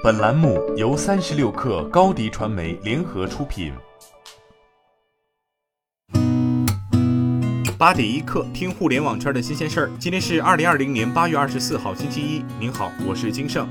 本栏目由三十六氪高低传媒联合出品。八点一刻，听互联网圈的新鲜事儿。今天是二零二零年八月二十四号，星期一。您好，我是金盛。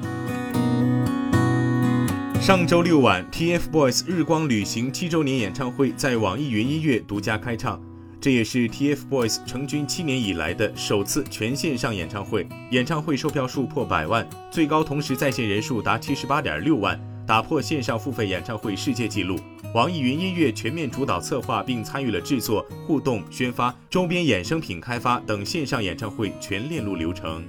上周六晚，TFBOYS 日光旅行七周年演唱会在网易云音乐独家开唱。这也是 TFBOYS 成军七年以来的首次全线上演唱会，演唱会售票数破百万，最高同时在线人数达七十八点六万，打破线上付费演唱会世界纪录。网易云音乐全面主导策划并参与了制作、互动、宣发、周边衍生品开发等线上演唱会全链路流程。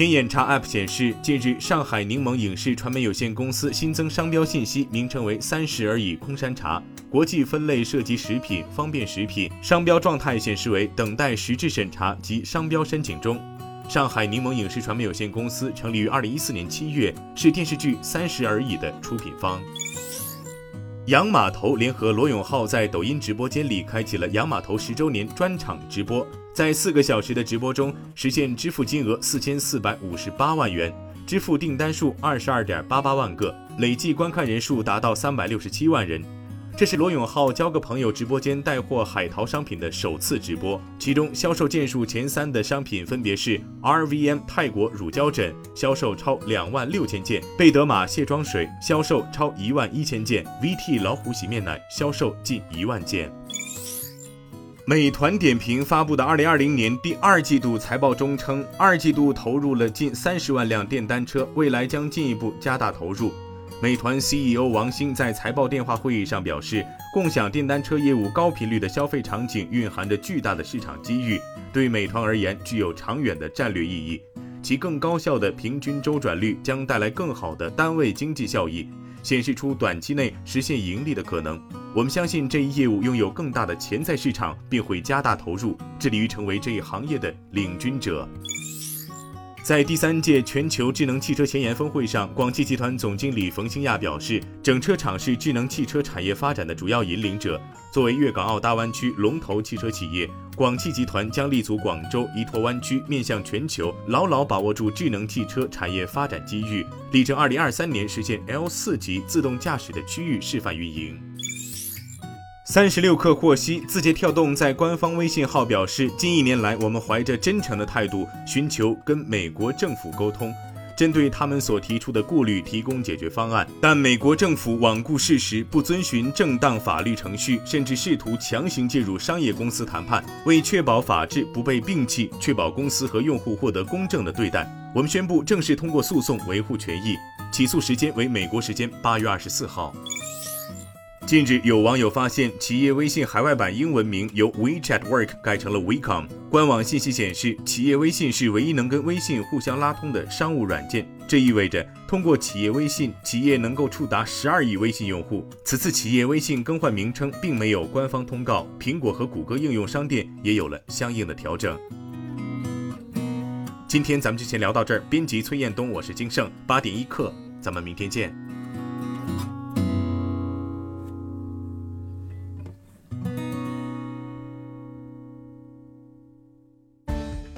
天眼查 App 显示，近日上海柠檬影视传媒有限公司新增商标信息，名称为“三十而已空山茶”，国际分类涉及食品、方便食品，商标状态显示为等待实质审查及商标申请中。上海柠檬影视传媒有限公司成立于二零一四年七月，是电视剧《三十而已》的出品方。洋码头联合罗永浩在抖音直播间里开启了洋码头十周年专场直播，在四个小时的直播中，实现支付金额四千四百五十八万元，支付订单数二十二点八八万个，累计观看人数达到三百六十七万人。这是罗永浩交个朋友直播间带货海淘商品的首次直播，其中销售件数前三的商品分别是 RVM 泰国乳胶枕，销售超两万六千件；贝德玛卸妆水，销售超一万一千件；VT 老虎洗面奶，销售近一万件。美团点评发布的二零二零年第二季度财报中称，二季度投入了近三十万辆电单车，未来将进一步加大投入。美团 CEO 王兴在财报电话会议上表示，共享电单车业务高频率的消费场景蕴含着巨大的市场机遇，对美团而言具有长远的战略意义。其更高效的平均周转率将带来更好的单位经济效益，显示出短期内实现盈利的可能。我们相信这一业务拥有更大的潜在市场，并会加大投入，致力于成为这一行业的领军者。在第三届全球智能汽车前沿峰会上，广汽集团总经理冯兴亚表示，整车厂是智能汽车产业发展的主要引领者。作为粤港澳大湾区龙头汽车企业，广汽集团将立足广州、依托湾区，面向全球，牢牢把握住智能汽车产业发展机遇，力争2023年实现 L 四级自动驾驶的区域示范运营。三十六氪获悉，字节跳动在官方微信号表示，近一年来，我们怀着真诚的态度，寻求跟美国政府沟通，针对他们所提出的顾虑提供解决方案。但美国政府罔顾事实，不遵循正当法律程序，甚至试图强行介入商业公司谈判。为确保法治不被摒弃，确保公司和用户获得公正的对待，我们宣布正式通过诉讼维护权益。起诉时间为美国时间八月二十四号。近日，有网友发现，企业微信海外版英文名由 WeChat Work 改成了 WeCom。官网信息显示，企业微信是唯一能跟微信互相拉通的商务软件。这意味着，通过企业微信，企业能够触达十二亿微信用户。此次企业微信更换名称，并没有官方通告，苹果和谷歌应用商店也有了相应的调整。今天咱们就先聊到这儿。编辑崔彦东，我是金盛，八点一刻，咱们明天见。